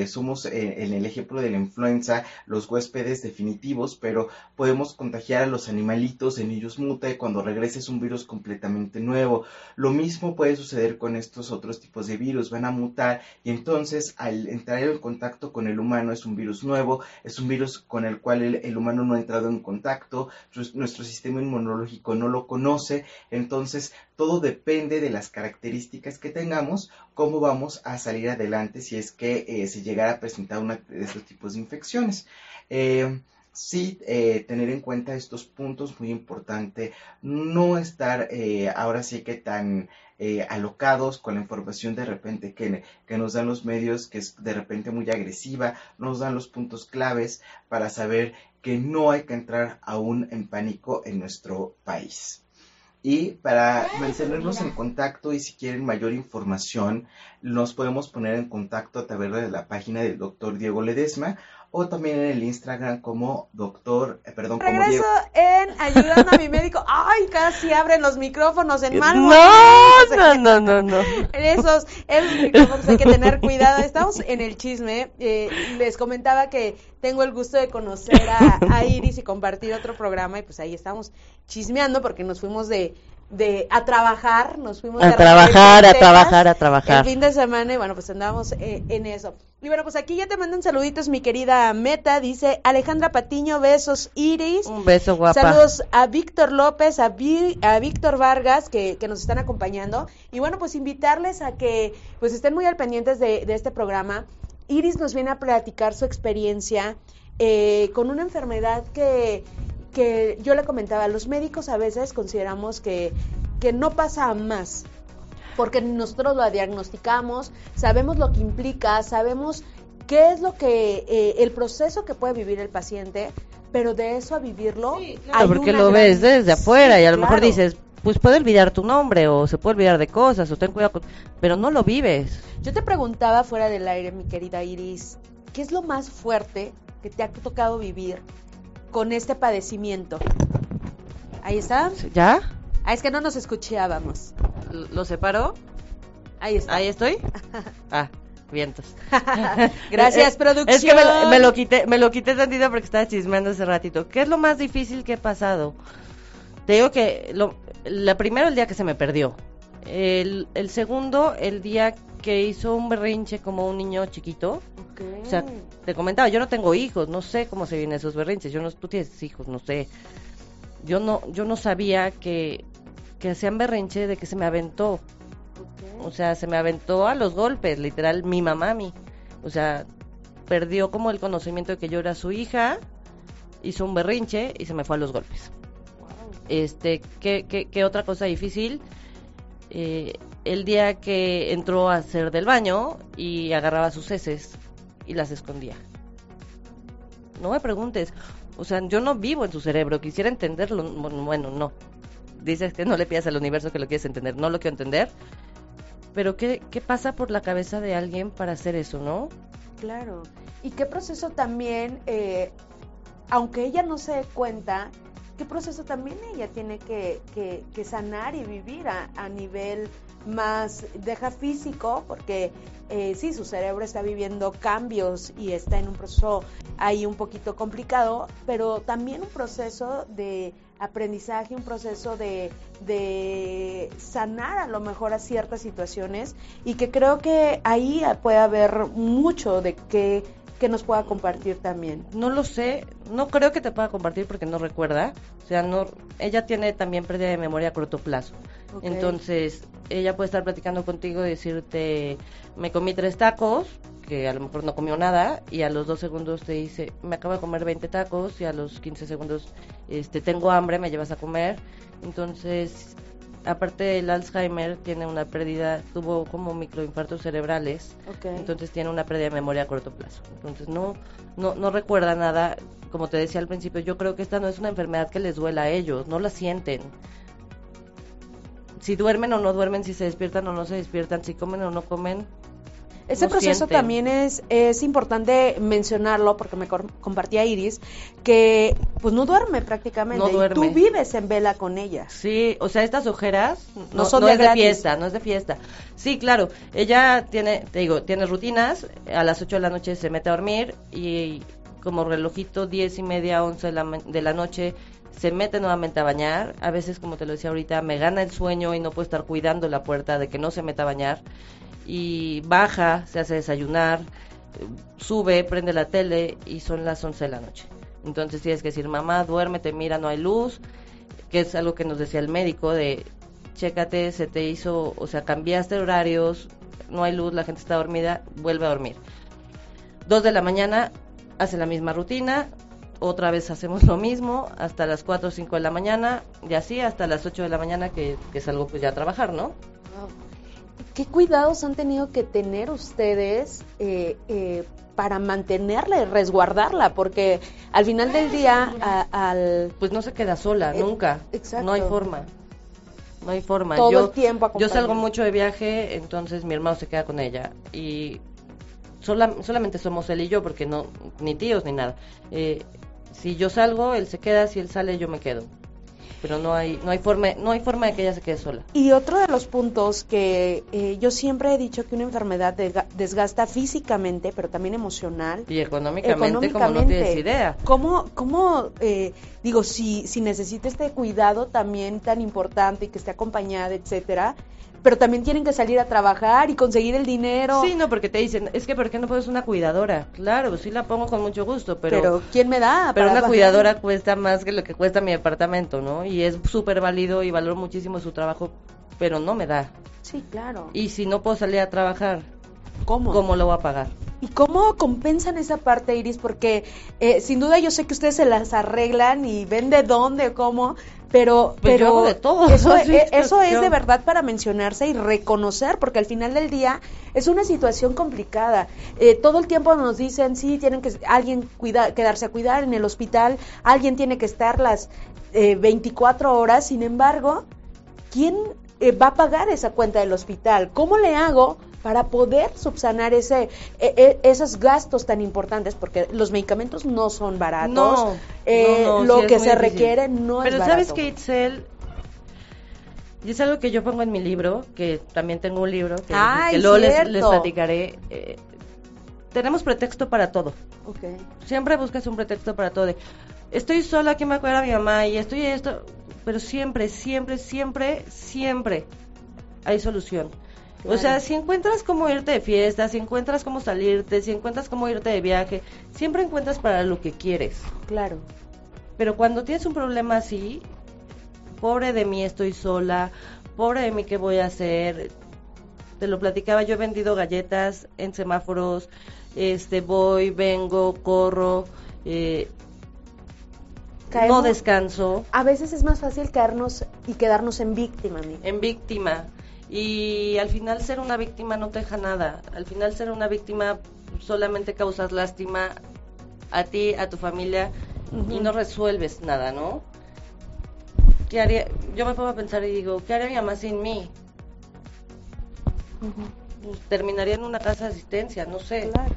somos en el ejemplo de la influenza los huéspedes definitivos, pero podemos contagiar a los animalitos, en ellos muta y cuando regrese es un virus completamente nuevo. Lo mismo puede suceder con estos otros tipos de virus, van a mutar y entonces al entrar en contacto con el humano es un virus nuevo, es un virus con el cual el, humano no ha entrado en contacto, nuestro sistema inmunológico no lo conoce, entonces todo depende de las características que tengamos, cómo vamos a salir adelante si es que eh, se llegara a presentar una de estos tipos de infecciones. Eh, sí eh, tener en cuenta estos puntos muy importante, no estar ahora sí que tan eh, alocados con la información de repente que, que, nos dan los medios, que es de repente muy agresiva, nos dan los puntos claves para saber que no hay que entrar aún en pánico en nuestro país. Y para mantenernos en contacto y si quieren mayor información, nos podemos poner en contacto a través de la página del doctor Diego Ledesma o también en el Instagram como doctor, eh, perdón, Regreso en ayudando a mi médico. Ay, casi abren los micrófonos en mano. No, no, no, no, no. En esos, esos micrófonos hay que tener cuidado. Estamos en el chisme. Eh, les comentaba que tengo el gusto de conocer a, a Iris y compartir otro programa y pues ahí estamos chismeando porque nos fuimos de de a trabajar, nos fuimos a trabajar, a trabajar, a trabajar. El fin de semana y bueno, pues andábamos eh, en eso. Y bueno, pues aquí ya te mandan saluditos mi querida Meta, dice Alejandra Patiño, besos Iris. Un beso guapa. Saludos a Víctor López, a, a Víctor Vargas que, que, nos están acompañando. Y bueno, pues invitarles a que pues estén muy al pendientes de, de este programa. Iris nos viene a platicar su experiencia eh, con una enfermedad que que yo le comentaba, los médicos a veces consideramos que, que no pasa a más, porque nosotros lo diagnosticamos, sabemos lo que implica, sabemos qué es lo que, eh, el proceso que puede vivir el paciente, pero de eso a vivirlo. Sí, claro, porque lo ves desde afuera y a lo mejor dices, pues puede olvidar tu nombre o se puede olvidar de cosas o ten cuidado, pero no lo vives. Yo te preguntaba fuera del aire, mi querida Iris, ¿qué es lo más fuerte que te ha tocado vivir con este padecimiento. Ahí está. ¿Ya? Ah, es que no nos escuchábamos. ¿Lo separo? Ahí está. Ahí estoy. ah, vientos. Gracias, producción. Es que me, lo quité, me lo quité tantito porque estaba chismeando hace ratito. ¿Qué es lo más difícil que he pasado? Te digo que lo, la primero el día que se me perdió. El, el segundo, el día que hizo un berrinche como un niño chiquito. O sea, te comentaba, yo no tengo hijos, no sé cómo se vienen esos berrinches. Yo no, tú tienes hijos, no sé. Yo no, yo no sabía que, que hacían berrinche de que se me aventó. O sea, se me aventó a los golpes, literal, mi mamá, mi. O sea, perdió como el conocimiento de que yo era su hija, hizo un berrinche y se me fue a los golpes. Este, ¿qué, qué, qué otra cosa difícil? Eh, el día que entró a hacer del baño y agarraba sus heces y las escondía. No me preguntes, o sea, yo no vivo en su cerebro, quisiera entenderlo, bueno, no. Dices que no le pidas al universo que lo quieres entender, no lo quiero entender. Pero ¿qué, qué pasa por la cabeza de alguien para hacer eso, no? Claro. Y qué proceso también, eh, aunque ella no se dé cuenta, qué proceso también ella tiene que, que, sanar y vivir a, a nivel más deja físico, porque eh, sí, su cerebro está viviendo cambios y está en un proceso ahí un poquito complicado, pero también un proceso de aprendizaje, un proceso de, de sanar a lo mejor a ciertas situaciones y que creo que ahí puede haber mucho de que que nos pueda compartir también. No lo sé, no creo que te pueda compartir porque no recuerda. O sea, no, ella tiene también pérdida de memoria a corto plazo. Entonces, ella puede estar platicando contigo y decirte, me comí tres tacos, que a lo mejor no comió nada, y a los dos segundos te dice, me acabo de comer 20 tacos, y a los 15 segundos, este, tengo hambre, me llevas a comer. Entonces, aparte del Alzheimer, tiene una pérdida, tuvo como microinfartos cerebrales, entonces tiene una pérdida de memoria a corto plazo. Entonces, no, no, no recuerda nada. Como te decía al principio, yo creo que esta no es una enfermedad que les duela a ellos, no la sienten si duermen o no duermen, si se despiertan o no se despiertan, si comen o no comen. Ese proceso también es, es importante mencionarlo porque me compartía Iris que pues no duerme prácticamente. No tú vives en vela con ella. Sí, o sea, estas ojeras no, son de es de fiesta, no es de fiesta. Sí, claro, ella tiene, te digo, tiene rutinas, a las 8 de la noche se mete a dormir y como relojito diez y media, 11 de la, de la noche se mete nuevamente a bañar. A veces, como te lo decía ahorita, me gana el sueño y no puedo estar cuidando la puerta de que no se meta a bañar. Y baja, se hace desayunar. sube, prende la tele y son las 11 de la noche. Entonces tienes que decir, mamá, duérmete, mira, no hay luz, que es algo que nos decía el médico de, chécate, se te hizo, o sea, cambiaste horarios, no hay luz, la gente está dormida, vuelve a dormir. Dos de la mañana, hace la misma rutina, otra vez hacemos lo mismo, hasta las 4 o 5 de la mañana, y así hasta las 8 de la mañana que, que salgo pues ya a trabajar, ¿no? ¿Qué cuidados han tenido que tener ustedes eh, eh, para mantenerla y resguardarla? Porque al final del día, al... Pues no se queda sola, Eh, nunca. exacto. No hay forma. No hay forma. Todo yo, el tiempo Yo salgo mucho de viaje, entonces mi hermano se queda con ella. Y sola- solamente somos él y yo, porque no, ni tíos ni nada. Eh, si yo salgo, él se queda, si él sale, yo me quedo. Pero no hay, no hay forma, no hay forma de que ella se quede sola. Y otro de los puntos que eh, yo siempre he dicho que una enfermedad desga- desgasta físicamente, pero también emocional. Y económicamente, como no tienes idea. ¿Cómo, cómo eh, digo, si, si necesita este cuidado también tan importante y que esté acompañada, etcétera, pero también tienen que salir a trabajar y conseguir el dinero. Sí, no, porque te dicen, es que ¿por qué no puedes una cuidadora? Claro, sí la pongo con mucho gusto, pero, pero... ¿quién me da? Pero una bajar? cuidadora cuesta más que lo que cuesta mi departamento, ¿no? Y es súper válido y valoro muchísimo su trabajo, pero no me da. Sí, claro. Y si no puedo salir a trabajar, ¿Cómo? ¿cómo lo voy a pagar? ¿Y cómo compensan esa parte, Iris? Porque eh, sin duda yo sé que ustedes se las arreglan y ven de dónde, cómo, pero, Pues yo pero hago de todo, eso, sí, eh, eso es yo- de verdad para mencionarse y reconocer, porque al final del día es una situación complicada. Eh, todo el tiempo nos dicen, sí, tienen que alguien cuida, quedarse a cuidar en el hospital, alguien tiene que estar las eh, 24 horas, sin embargo, ¿quién eh, va a pagar esa cuenta del hospital? ¿Cómo le hago para poder subsanar ese, e- e- esos gastos tan importantes? Porque los medicamentos no son baratos. No, Eh, no, no, lo sí que se difícil. requiere no Pero es ¿sabes barato. qué, Itzel? Y es algo que yo pongo en mi libro, que también tengo un libro, que, Ay, que luego les, les platicaré. eh, tenemos pretexto para todo. Ok. Siempre buscas un pretexto para todo. de, estoy sola, que me acuerda mi mamá y estoy esto. Pero siempre, siempre, siempre, siempre hay solución. O sea, si encuentras cómo irte de fiesta, si encuentras cómo salirte, si encuentras cómo irte de viaje, siempre encuentras para lo que quieres. Claro. Pero cuando tienes un problema así, pobre de mí, estoy sola, pobre de mí, ¿qué voy a hacer? Te lo platicaba, yo he vendido galletas en semáforos, este, voy, vengo, corro, eh, no descanso, A veces es más fácil caernos y quedarnos en víctima, amiga. en víctima. Y al final ser una víctima no te deja nada. Al final ser una víctima solamente causas lástima a ti, a tu familia y no resuelves nada, ¿no? ¿Qué haría? Yo me pongo a pensar y digo, ¿qué haría mi mamá sin mí? Pues, terminaría en una casa de asistencia, no sé. Claro.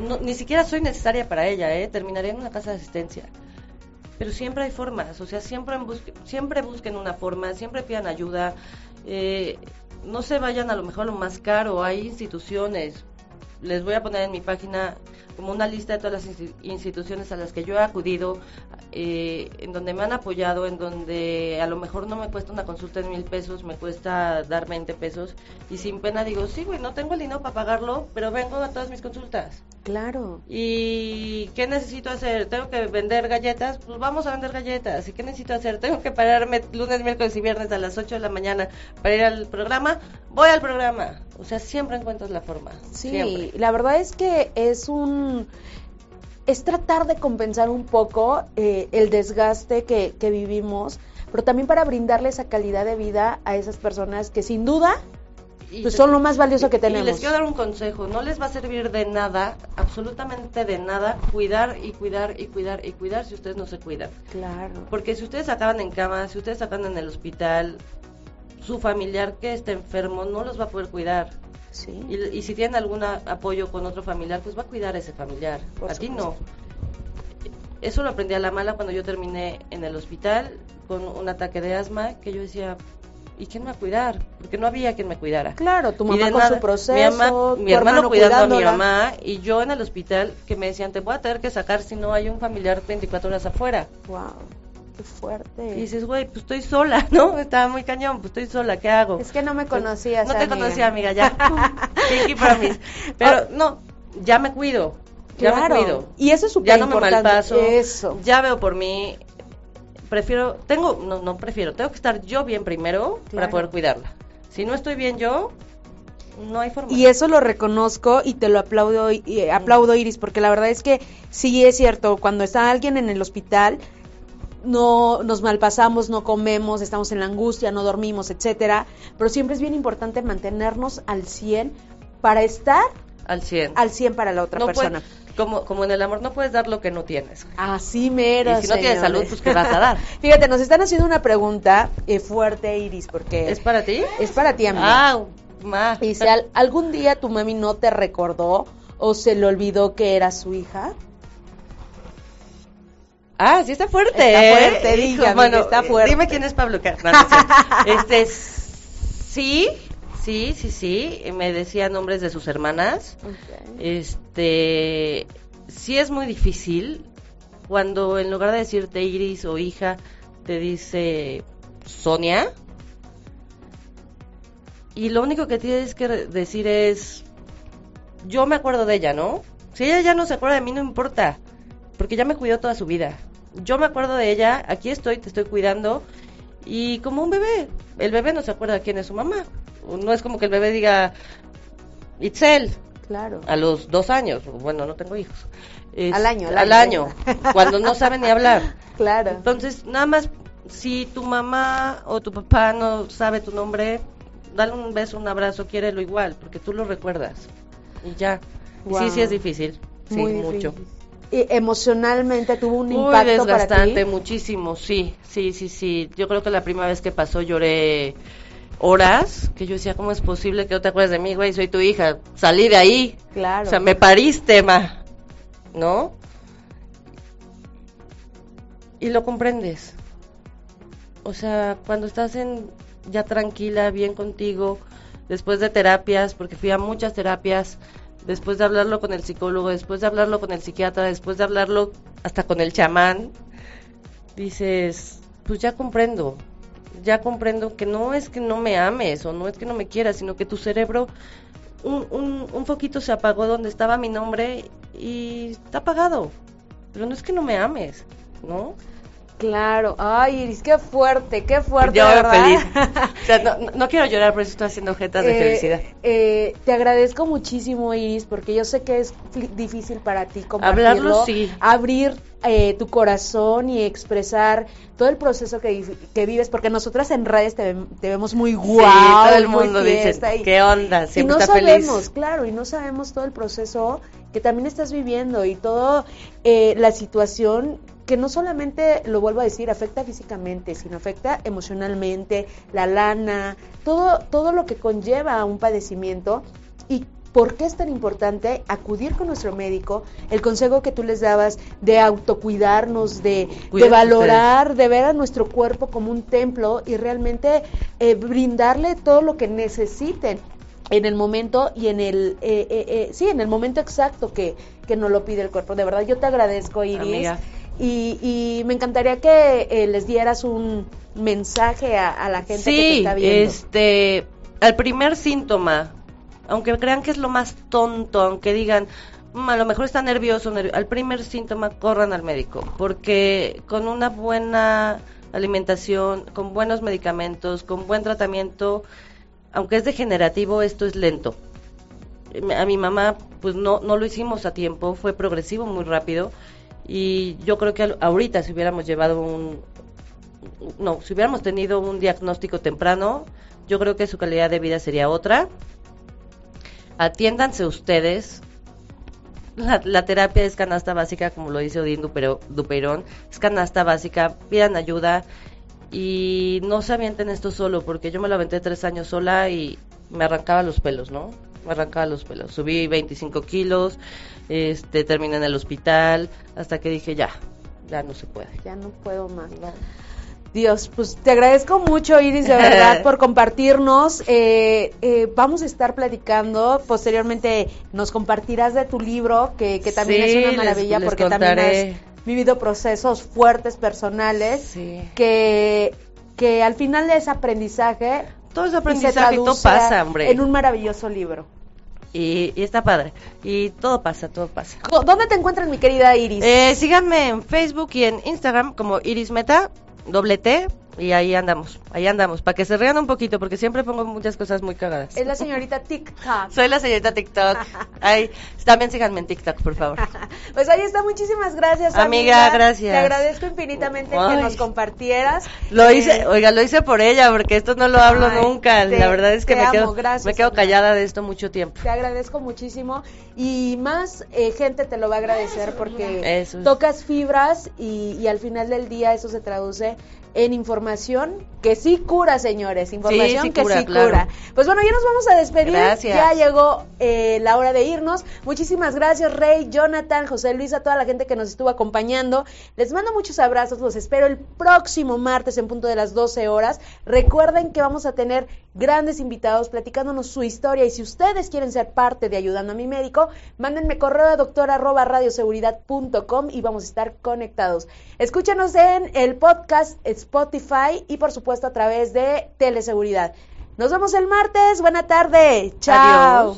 No, ni siquiera soy necesaria para ella, ¿eh? Terminaría en una casa de asistencia. Pero siempre hay formas, o sea, siempre, busque- siempre busquen una forma, siempre pidan ayuda. Eh, no se vayan a lo mejor lo más caro, hay instituciones. Les voy a poner en mi página como una lista de todas las insti- instituciones a las que yo he acudido, eh, en donde me han apoyado, en donde a lo mejor no me cuesta una consulta en mil pesos, me cuesta dar 20 pesos. Y sin pena digo, sí, güey, no tengo el dinero para pagarlo, pero vengo a todas mis consultas. Claro. ¿Y qué necesito hacer? ¿Tengo que vender galletas? Pues vamos a vender galletas. ¿Y qué necesito hacer? ¿Tengo que pararme lunes, miércoles y viernes a las 8 de la mañana para ir al programa? Voy al programa. O sea, siempre encuentras la forma. Sí, Siempre. la verdad es que es un es tratar de compensar un poco eh, el desgaste que, que vivimos, pero también para brindarle esa calidad de vida a esas personas que sin duda Y pues son lo más valioso que Y tenemos. les quiero dar un consejo, no les va a servir de nada, absolutamente de nada, cuidar y cuidar y cuidar y cuidar si ustedes no se cuidan. Claro. Porque si ustedes acaban en cama, si ustedes acaban en el hospital, su familiar que está enfermo no los va a poder cuidar. Sí. Y, y si tienen algún apoyo con otro familiar, pues va a cuidar a ese familiar. Por a ti no. Eso lo aprendí a la mala cuando yo terminé en el hospital con un ataque de asma, que yo decía, ¿y quién me va a cuidar? Porque no había quien me cuidara. Claro, tu mamá con nada, su proceso, mi, hermano hermano cuidando a mi mamá y yo en el hospital que me decían, te voy a tener que sacar si no hay un familiar 24 horas afuera. Wow, qué fuerte. Y dices, güey, pues estoy sola, ¿no? Estaba muy cañón, pues estoy sola, ¿qué hago? Es que no me conocías, No te amiga. conocía, amiga, ya. Pinky promise. Pero no, ya me cuido, ya Claro. me cuido. Y eso es súper Ya no me importante. malpaso, Eso. ya veo por mí, prefiero, tengo, no, no prefiero, tengo que estar yo bien primero Claro. para poder cuidarla. Si no estoy bien yo, no hay forma. Y eso lo reconozco y te lo aplaudo, y aplaudo Iris, porque la verdad es que sí es cierto, cuando está alguien en el hospital, no nos malpasamos, no comemos, estamos en la angustia, no dormimos, etcétera, pero siempre es bien importante mantenernos al 100 para estar al 100. al 100 para la otra no persona. como, como en el amor, no puedes dar lo que no tienes. Así mero. Y si no tienes salud, pues ¿qué vas a dar? Fíjate, nos están haciendo una pregunta eh, fuerte, Iris, porque ¿Es para ti? es para ti, amiga. Ah, ma. Dice, ¿al- ¿algún día tu mami no te recordó o se le olvidó que era su hija? Ah, sí está fuerte. Está ¿eh? fuerte, Hijo, dígame, mano, está eh, fuerte. Dime quién es Pablo Car- no, no. Este, sí, sí, sí, sí. Me decía nombres de sus hermanas. Este, sí es muy difícil cuando en lugar de decirte Iris o hija, te dice Sonia. Y lo único que tienes que decir es, yo me acuerdo de ella, ¿no? Si ella ya no se acuerda de mí, no importa, porque ya me cuidó toda su vida. Yo me acuerdo de ella, aquí estoy, te estoy cuidando, y como un bebé, el bebé no se acuerda quién es su mamá. No es como que el bebé diga, Itzel, Claro. a los dos años, bueno, no tengo hijos. Es- Al año, al Al año. año, cuando no saben ni hablar. Claro. Entonces, nada más, si tu mamá o tu papá no sabe tu nombre, dale un beso, un abrazo, quiérelo igual, porque tú lo recuerdas. Y ya. Wow. sí, sí es difícil. Sí, Muy mucho. difícil. Y emocionalmente tuvo un Muy impacto para desgastante, ti. muchísimo, sí, sí, sí, sí. Yo creo que la primera vez que pasó lloré horas, que yo decía, ¿cómo es posible que no te acuerdes de mí, güey? Soy tu hija, salí de ahí. Claro. O sea, me pariste, ma. ¿No? Y lo comprendes. O sea, cuando estás en ya tranquila, bien contigo, después de terapias, porque fui a muchas terapias, después de hablarlo con el psicólogo, después de hablarlo con el psiquiatra, después de hablarlo hasta con el chamán, dices, pues ya comprendo, ya comprendo que no es que no me ames o no es que no me quieras, sino que tu cerebro, un, un, un foquito se apagó donde estaba mi nombre y está apagado. Pero no es que no me ames, ¿no? Claro. Ay, Iris, qué fuerte, qué fuerte, Yo feliz. O sea, no, no- quiero llorar, pero estoy haciendo objetos de Eh, felicidad. eh, te agradezco muchísimo, Iris, porque yo sé que es difícil para ti compartirlo, Hablarlo, sí. abrir eh, tu corazón y expresar todo el proceso que, vi- que vives, porque nosotras en redes te, te vemos muy guau, sí, todo el mundo dice, y- ¿qué onda? y Siempre no está sabemos, feliz. claro, y no sabemos todo el proceso que también estás viviendo y todo eh, la situación que no solamente, lo vuelvo a decir, afecta físicamente, sino afecta emocionalmente, la lana, todo, todo lo que conlleva a un padecimiento. Y por qué es tan importante acudir con nuestro médico, el consejo que tú les dabas de autocuidarnos, de, de valorar, de ver a nuestro cuerpo como un templo y realmente eh, brindarle todo lo que necesiten en el momento y en el eh, eh, eh, sí en el momento exacto que, que nos lo pide el cuerpo. De verdad yo te agradezco Iris. Amiga. Y, y me encantaría que eh, les dieras un mensaje a, a la gente que te está viendo este, al primer síntoma, aunque crean que es lo más tonto, aunque digan, "Mm, a lo mejor está nervioso, nervio-", al primer síntoma corran al médico, porque con una buena alimentación, con buenos medicamentos, con buen tratamiento, aunque es degenerativo, esto es lento. A mi mamá, pues no, no lo hicimos a tiempo, fue progresivo muy rápido, y yo creo que ahorita si hubiéramos llevado un, no, si hubiéramos tenido un diagnóstico temprano, yo creo que su calidad de vida sería otra. Atiéndanse ustedes. La, la terapia es canasta básica, como lo dice Odín Duperón. Es canasta básica, pidan ayuda y no se avienten esto solo, porque yo me lo aventé tres años sola y me arrancaba los pelos, ¿no? Me arrancaba los pelos. Subí 25 kilos, este, terminé en el hospital, hasta que dije ya, ya no se puede. ya no puedo más Dios, pues te agradezco mucho, Iris, de verdad, por compartirnos. Eh, eh, vamos a estar platicando. Posteriormente nos compartirás de tu libro, que, que también Sí, es una maravilla les porque también has vivido procesos fuertes personales Sí. que, que al final es aprendizaje Todo ese aprendizaje y todo pasa, hombre. en un maravilloso libro. Y, y está padre. Y todo pasa, todo pasa. ¿Dónde te encuentras, mi querida Iris? Eh, síganme en Facebook y en Instagram como Iris Meta, doble T, y ahí andamos, ahí andamos, para que se rían un poquito, porque siempre pongo muchas cosas muy cagadas. Es la señorita TikTok. Soy la señorita TikTok. Ahí, también síganme en TikTok, por favor. Pues ahí está, muchísimas gracias. Amiga, gracias. Te agradezco infinitamente que nos compartieras. Lo hice, eh, oiga, lo hice por ella, porque esto no lo hablo nunca. la verdad es que me, quedo, me quedo callada de esto mucho tiempo. Te agradezco muchísimo y más eh, gente te lo va a agradecer porque tocas fibras y, y al final del día eso se traduce en información que sí cura, señores. Información que sí cura. Pues bueno, ya nos vamos a despedir. Gracias. Ya llegó eh, la hora de irnos. Muchísimas gracias, Rey, Jonathan, José Luis, a toda la gente que nos estuvo acompañando. Les mando muchos abrazos. Los espero el próximo martes en punto de las 12 horas. Recuerden que vamos a tener grandes invitados platicándonos su historia. Y si ustedes quieren ser parte de Ayudando a mi médico, mándenme correo a doctor arroba radioseguridad.com y vamos a estar conectados. Escúchanos en el podcast Spotify y por supuesto a través de Teleseguridad. Nos vemos el martes. Buena tarde. Chao.